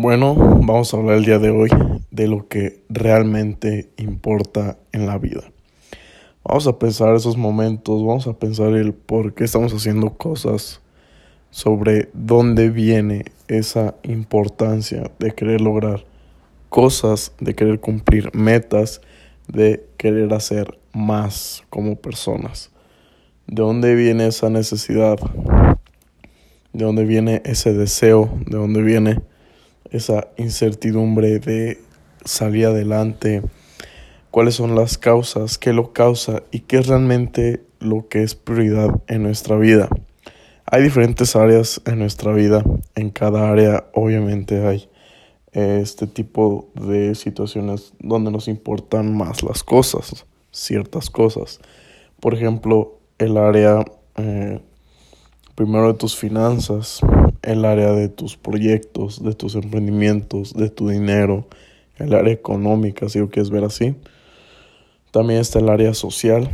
Bueno, vamos a hablar el día de hoy de lo que realmente importa en la vida. Vamos a pensar esos momentos, vamos a pensar el por qué estamos haciendo cosas, sobre dónde viene esa importancia de querer lograr cosas, de querer cumplir metas, de querer hacer más como personas. ¿De dónde viene esa necesidad? ¿De dónde viene ese deseo? ¿De dónde viene esa incertidumbre de salir adelante, cuáles son las causas, qué lo causa y qué es realmente lo que es prioridad en nuestra vida. Hay diferentes áreas en nuestra vida, en cada área obviamente hay este tipo de situaciones donde nos importan más las cosas, ciertas cosas. Por ejemplo, el área eh, primero de tus finanzas, el área de tus proyectos, de tus emprendimientos, de tu dinero, el área económica, si lo quieres ver así. También está el área social,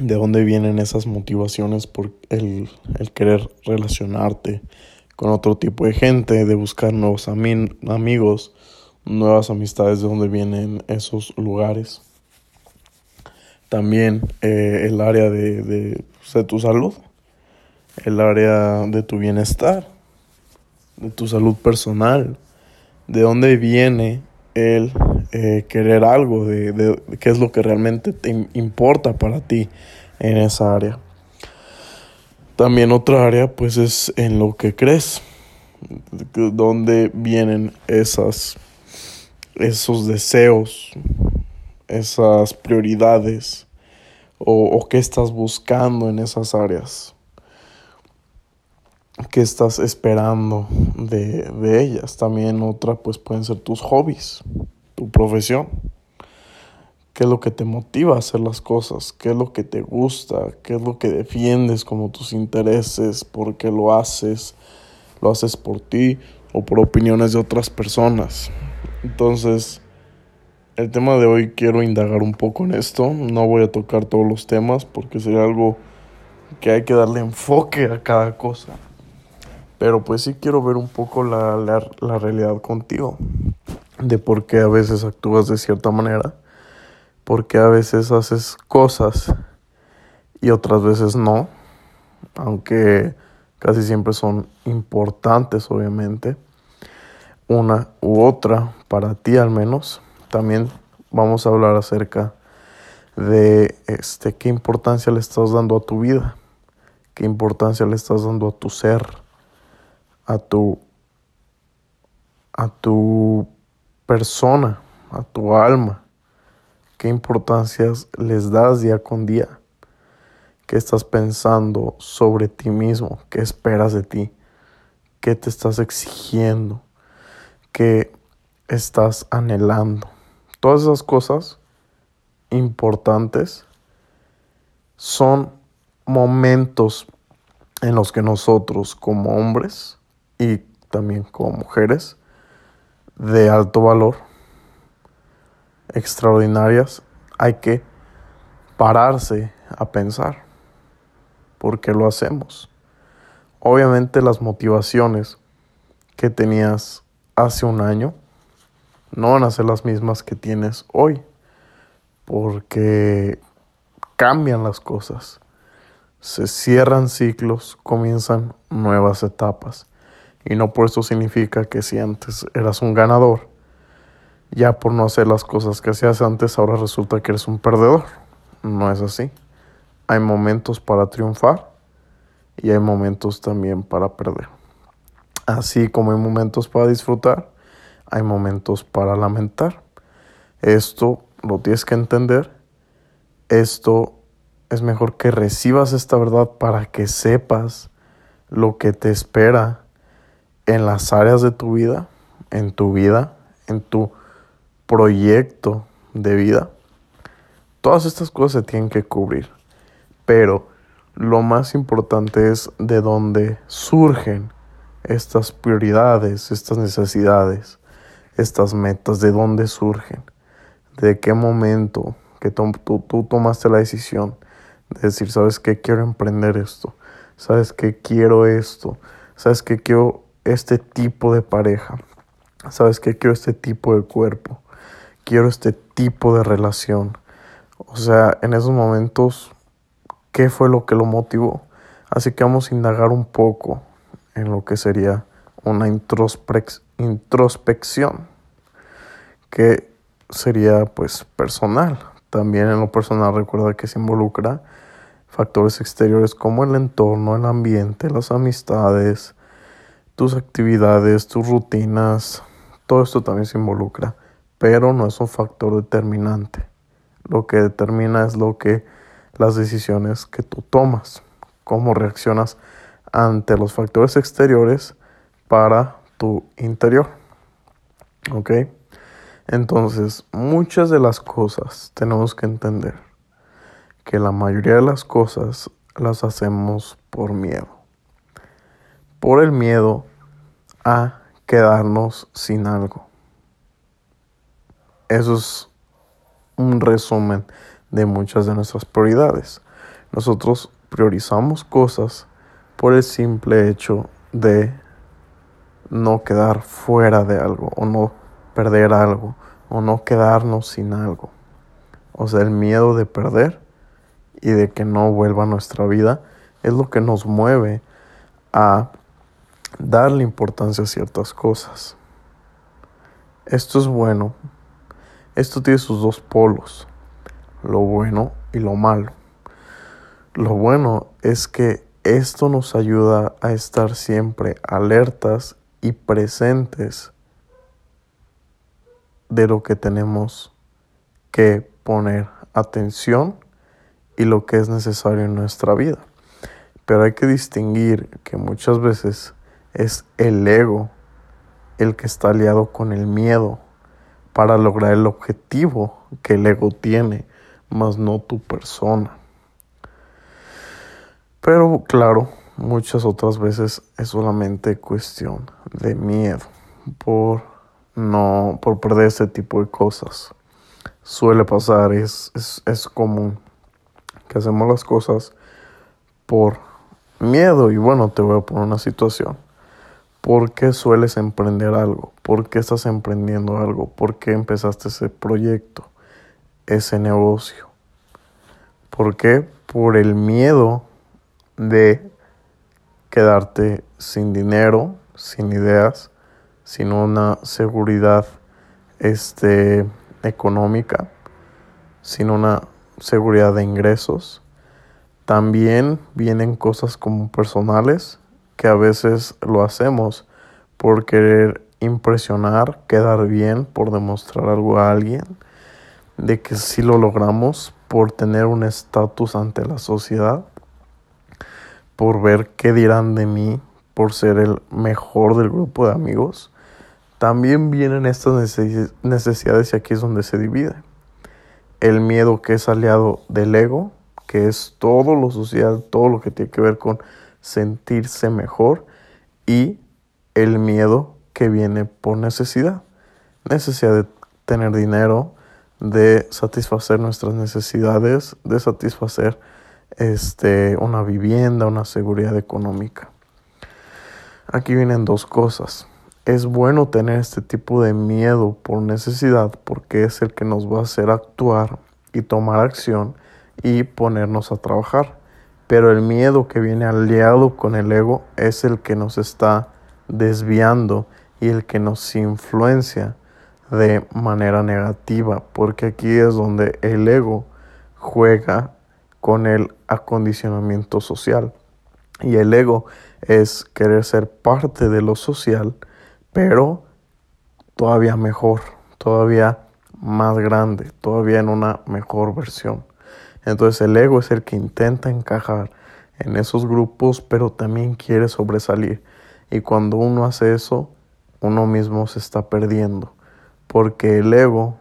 de dónde vienen esas motivaciones por el, querer relacionarte con otro tipo de gente, de buscar nuevos amigos, nuevas amistades, de dónde vienen esos lugares. También eh, el área de, de, de tu salud, el área de tu bienestar, de tu salud personal, de dónde viene el eh, querer algo, de, de, qué es lo que realmente te importa para ti en esa área. También otra área pues es en lo que crees, dónde vienen esas, esos deseos, esas prioridades o, o qué estás buscando en esas áreas qué estás esperando de, de, ellas. También otra, pues pueden ser tus hobbies, tu profesión. ¿Qué es lo que te motiva a hacer las cosas? ¿Qué es lo que te gusta? ¿Qué es lo que defiendes como tus intereses? ¿Por qué lo haces? ¿Lo haces por ti o por opiniones de otras personas? Entonces, el tema de hoy quiero indagar un poco en esto. No voy a tocar todos los temas porque sería algo que hay que darle enfoque a cada cosa. Pero pues sí quiero ver un poco la, la, realidad contigo. De por qué a veces actúas de cierta manera. Por qué a veces haces cosas y otras veces no. Aunque casi siempre son importantes, obviamente. Una u otra, para ti al menos. También vamos a hablar acerca de este, qué importancia le estás dando a tu vida, qué importancia le estás dando a tu ser, a tu, a tu persona, a tu alma. ¿Qué importancias les das día con día? ¿Qué estás pensando sobre ti mismo? ¿Qué esperas de ti? ¿Qué te estás exigiendo? ¿Qué estás anhelando? Todas esas cosas importantes son momentos en los que nosotros como hombres y también como mujeres de alto valor, extraordinarias, hay que pararse a pensar por qué lo hacemos. Obviamente las motivaciones que tenías hace un año no van a ser las mismas que tienes hoy, porque cambian las cosas, se cierran ciclos, comienzan nuevas etapas. Y no por eso significa que si antes eras un ganador, ya por no hacer las cosas que hacías antes, ahora resulta que eres un perdedor. No es así. Hay momentos para triunfar y hay momentos también para perder. Así como hay momentos para disfrutar, hay momentos para lamentar. Esto lo tienes que entender. Esto es mejor que recibas esta verdad para que sepas lo que te espera en las áreas de tu vida, en tu vida, en tu proyecto de vida. Todas estas cosas se tienen que cubrir, pero lo más importante es de dónde surgen estas prioridades, estas necesidades, estas metas, de dónde surgen, de qué momento que tú, tomaste la decisión de decir, sabes que quiero emprender esto, sabes que quiero esto, sabes que quiero este tipo de pareja. ¿sabes qué? Quiero este tipo de cuerpo, quiero este tipo de relación. O sea, en esos momentos, ¿qué fue lo que lo motivó? Así que vamos a indagar un poco en lo que sería una introspección, que sería pues personal. También en lo personal recuerda que se involucra factores exteriores como el entorno, el ambiente, las amistades, tus actividades, tus rutinas, todo esto también se involucra, pero no es un factor determinante. Lo que determina es lo que las decisiones que tú tomas, cómo reaccionas ante los factores exteriores para tu interior. ¿Ok? Entonces, muchas de las cosas tenemos que entender que la mayoría de las cosas las hacemos por miedo. Por el miedo a quedarnos sin algo. Eso es un resumen de muchas de nuestras prioridades. Nosotros priorizamos cosas por el simple hecho de no quedar fuera de algo o no perder algo o no quedarnos sin algo. O sea, el miedo de perder y de que no vuelva nuestra vida es lo que nos mueve a darle importancia a ciertas cosas. Esto es bueno. Esto tiene sus dos polos, lo bueno y lo malo. Lo bueno es que esto nos ayuda a estar siempre alertas y presentes de lo que tenemos que poner atención y lo que es necesario en nuestra vida. Pero hay que distinguir que muchas veces es el ego el que está aliado con el miedo para lograr el objetivo que el ego tiene, más no tu persona. Pero claro, muchas otras veces es solamente cuestión de miedo por no por perder ese tipo de cosas. Suele pasar, es, es, es común que hacemos las cosas por miedo. Y bueno, te voy a poner una situación. ¿Por qué sueles emprender algo? ¿Por qué estás emprendiendo algo? ¿Por qué empezaste ese proyecto, ese negocio? ¿Por qué? Por el miedo de quedarte sin dinero, sin ideas, sin una seguridad este, económica, sin una seguridad de ingresos. También vienen cosas como personales que a veces lo hacemos por querer impresionar, quedar bien, por demostrar algo a alguien, de que si lo logramos por tener un estatus ante la sociedad, por ver qué dirán de mí, por ser el mejor del grupo de amigos. También vienen estas necesidades y aquí es donde se divide el miedo que es aliado del ego, que es todo lo social, todo lo que tiene que ver con sentirse mejor, y el miedo que viene por necesidad. Necesidad de tener dinero, de satisfacer nuestras necesidades, de satisfacer este, una vivienda, una seguridad económica. Aquí vienen dos cosas es bueno tener este tipo de miedo por necesidad porque es el que nos va a hacer actuar y tomar acción y ponernos a trabajar. Pero el miedo que viene aliado con el ego es el que nos está desviando y el que nos influencia de manera negativa, porque aquí es donde el ego juega con el acondicionamiento social. Y el ego es querer ser parte de lo social, pero todavía mejor, todavía más grande, todavía en una mejor versión. Entonces el ego es el que intenta encajar en esos grupos, pero también quiere sobresalir. Y cuando uno hace eso, uno mismo se está perdiendo, porque el ego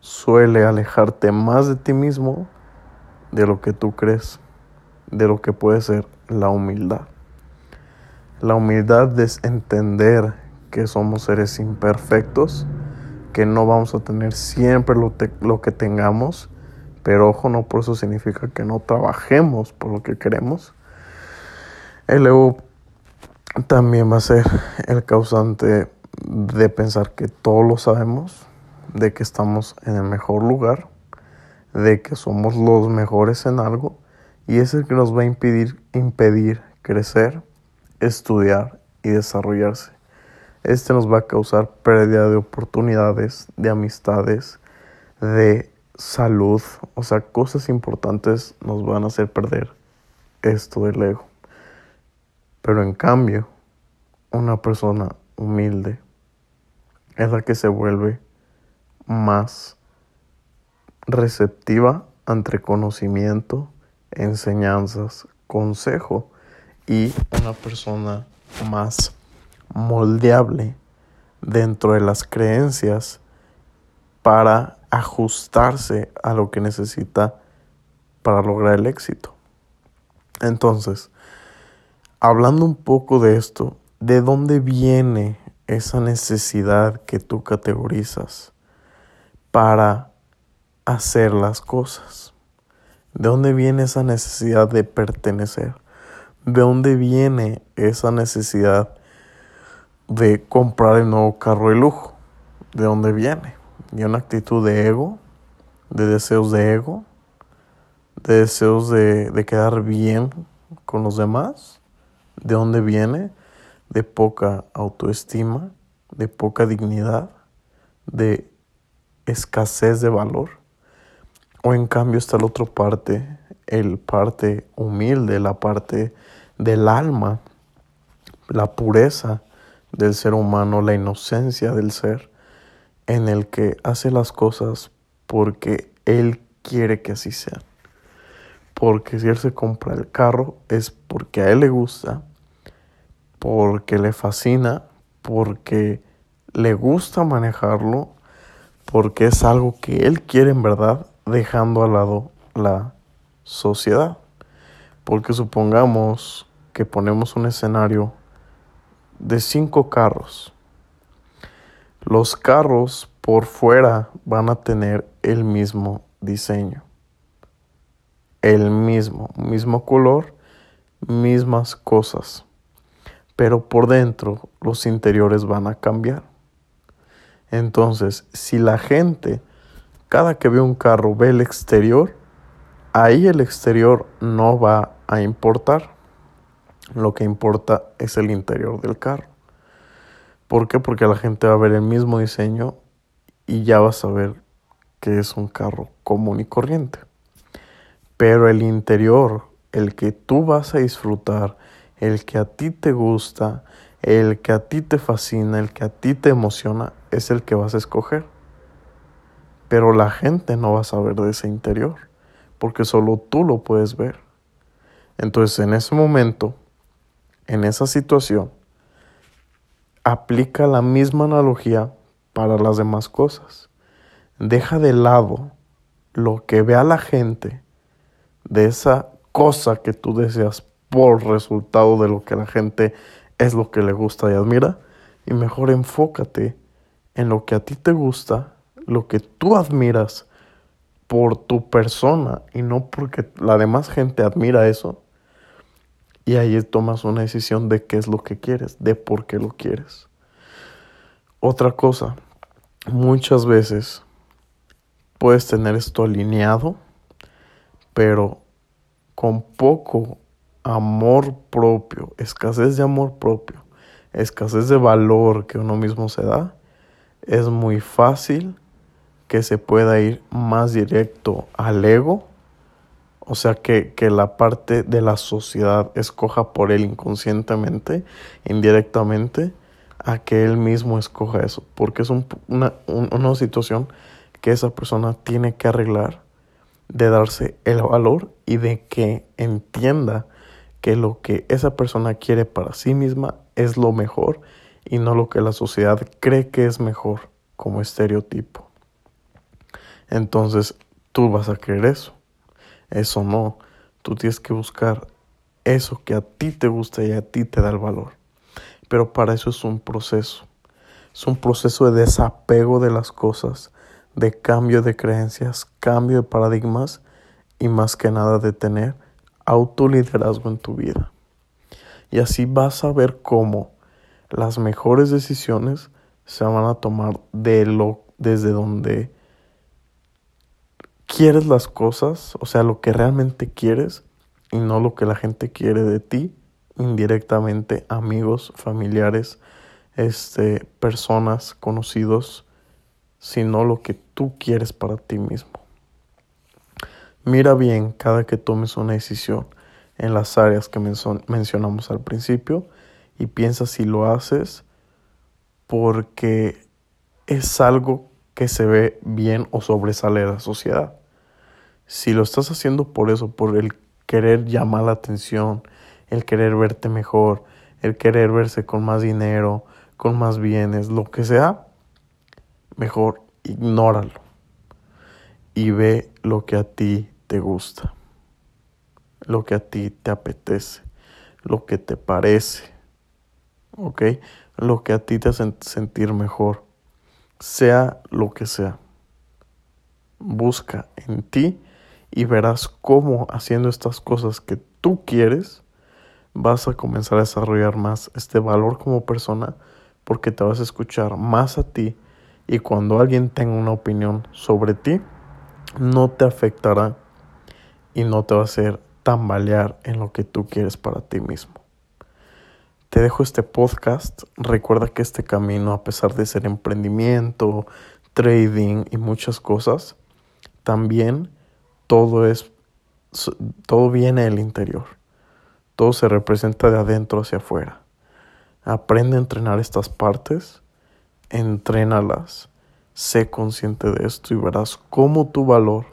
suele alejarte más de ti mismo de lo que tú crees, de lo que puede ser la humildad. La humildad es entender que somos seres imperfectos, que no vamos a tener siempre lo, lo, que tengamos, pero ojo, no por eso significa que no trabajemos por lo que queremos. El ego también va a ser el causante de pensar que todo lo sabemos, de que estamos en el mejor lugar, de que somos los mejores en algo y es el que nos va a impedir, impedir crecer, estudiar y desarrollarse. Este nos va a causar pérdida de oportunidades, de amistades, de salud, o sea, cosas importantes nos van a hacer perder esto del ego. Pero en cambio, una persona humilde es la que se vuelve más receptiva ante conocimiento, enseñanzas, consejo y una persona más moldeable dentro de las creencias para ajustarse a lo que necesita para lograr el éxito. Entonces, hablando un poco de esto, ¿de dónde viene esa necesidad que tú categorizas para hacer las cosas? ¿De dónde viene esa necesidad de pertenecer? ¿De dónde viene esa necesidad de comprar el nuevo carro de lujo? ¿De dónde viene? ¿De una actitud de ego? ¿De deseos de ego? ¿De deseos de, de quedar bien con los demás? ¿De dónde viene? De poca autoestima, de poca dignidad, de escasez de valor. O en cambio está la otra parte, el parte humilde, la parte del alma, la pureza del ser humano, la inocencia del ser, en el que hace las cosas porque Él quiere que así sean. Porque si Él se compra el carro es porque a Él le gusta, porque le fascina, porque le gusta manejarlo, porque es algo que Él quiere en verdad, dejando al lado la sociedad. Porque supongamos que ponemos un escenario de cinco carros. Los carros por fuera van a tener el mismo diseño. El mismo, mismo color, mismas cosas. Pero por dentro los interiores van a cambiar. Entonces, si la gente, cada que ve un carro, ve el exterior, ahí el exterior no va a importar. Lo que importa es el interior del carro. ¿Por qué? Porque la gente va a ver el mismo diseño y ya va a saber que es un carro común y corriente. Pero el interior, el que tú vas a disfrutar, el que a ti te gusta, el que a ti te fascina, el que a ti te emociona, es el que vas a escoger. Pero la gente no va a saber de ese interior, porque solo tú lo puedes ver. Entonces en ese momento en esa situación, aplica la misma analogía para las demás cosas. Deja de lado lo que vea la gente de esa cosa que tú deseas por resultado de lo que la gente es lo que le gusta y admira y mejor enfócate en lo que a ti te gusta, lo que tú admiras por tu persona y no porque la demás gente admira eso y ahí tomas una decisión de qué es lo que quieres, de por qué lo quieres. Otra cosa, muchas veces puedes tener esto alineado, pero con poco amor propio, escasez de amor propio, escasez de valor que uno mismo se da, es muy fácil que se pueda ir más directo al ego o sea, que, la parte de la sociedad escoja por él inconscientemente, indirectamente, a que él mismo escoja eso. Porque es una, una situación que esa persona tiene que arreglar, de darse el valor y de que entienda que lo que esa persona quiere para sí misma es lo mejor y no lo que la sociedad cree que es mejor como estereotipo. Entonces, tú vas a querer eso. Eso no. Tú tienes que buscar eso que a ti te gusta y a ti te da el valor. Pero para eso es un proceso. Es un proceso de desapego de las cosas, de cambio de creencias, cambio de paradigmas y más que nada de tener autoliderazgo en tu vida. Y así vas a ver cómo las mejores decisiones se van a tomar de lo desde donde quieres las cosas, o sea, lo que realmente quieres y no lo que la gente quiere de ti, indirectamente amigos, familiares, este, personas, conocidos, sino lo que tú quieres para ti mismo. Mira bien cada que tomes una decisión en las áreas que mencionamos al principio y piensa si lo haces porque es algo que se ve bien o sobresale a la sociedad. Si lo estás haciendo por eso, por el querer llamar la atención, el querer verte mejor, el querer verse con más dinero, con más bienes, lo que sea, mejor ignóralo y ve lo que a ti te gusta, lo que a ti te apetece, lo que te parece, ¿ok? Lo que a ti te hace sentir mejor, sea lo que sea. Busca en ti y verás cómo haciendo estas cosas que tú quieres, vas a comenzar a desarrollar más este valor como persona porque te vas a escuchar más a ti y cuando alguien tenga una opinión sobre ti, no te afectará y no te va a hacer tambalear en lo que tú quieres para ti mismo. Te dejo este podcast. Recuerda que este camino, a pesar de ser emprendimiento, trading y muchas cosas, también todo es todo viene del interior. Todo se representa de adentro hacia afuera. Aprende a entrenar estas partes, entrénalas, sé consciente de esto y verás cómo tu valor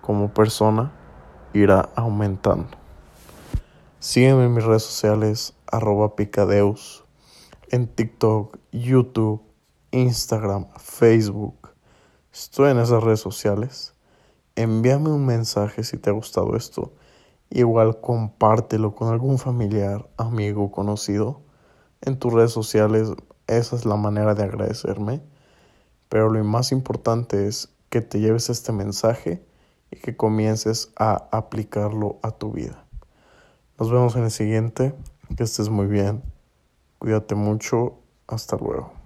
como persona irá aumentando. Sígueme en mis redes sociales, arroba picadeus, en TikTok, YouTube, Instagram, Facebook. Estoy en esas redes sociales. Envíame un mensaje si te ha gustado esto Igual compártelo con algún familiar, amigo, conocido. En tus redes sociales, esa es la manera de agradecerme. Pero lo más importante es que te lleves este mensaje y que comiences a aplicarlo a tu vida. Nos vemos en el siguiente. Que estés muy bien. Cuídate mucho. Hasta luego.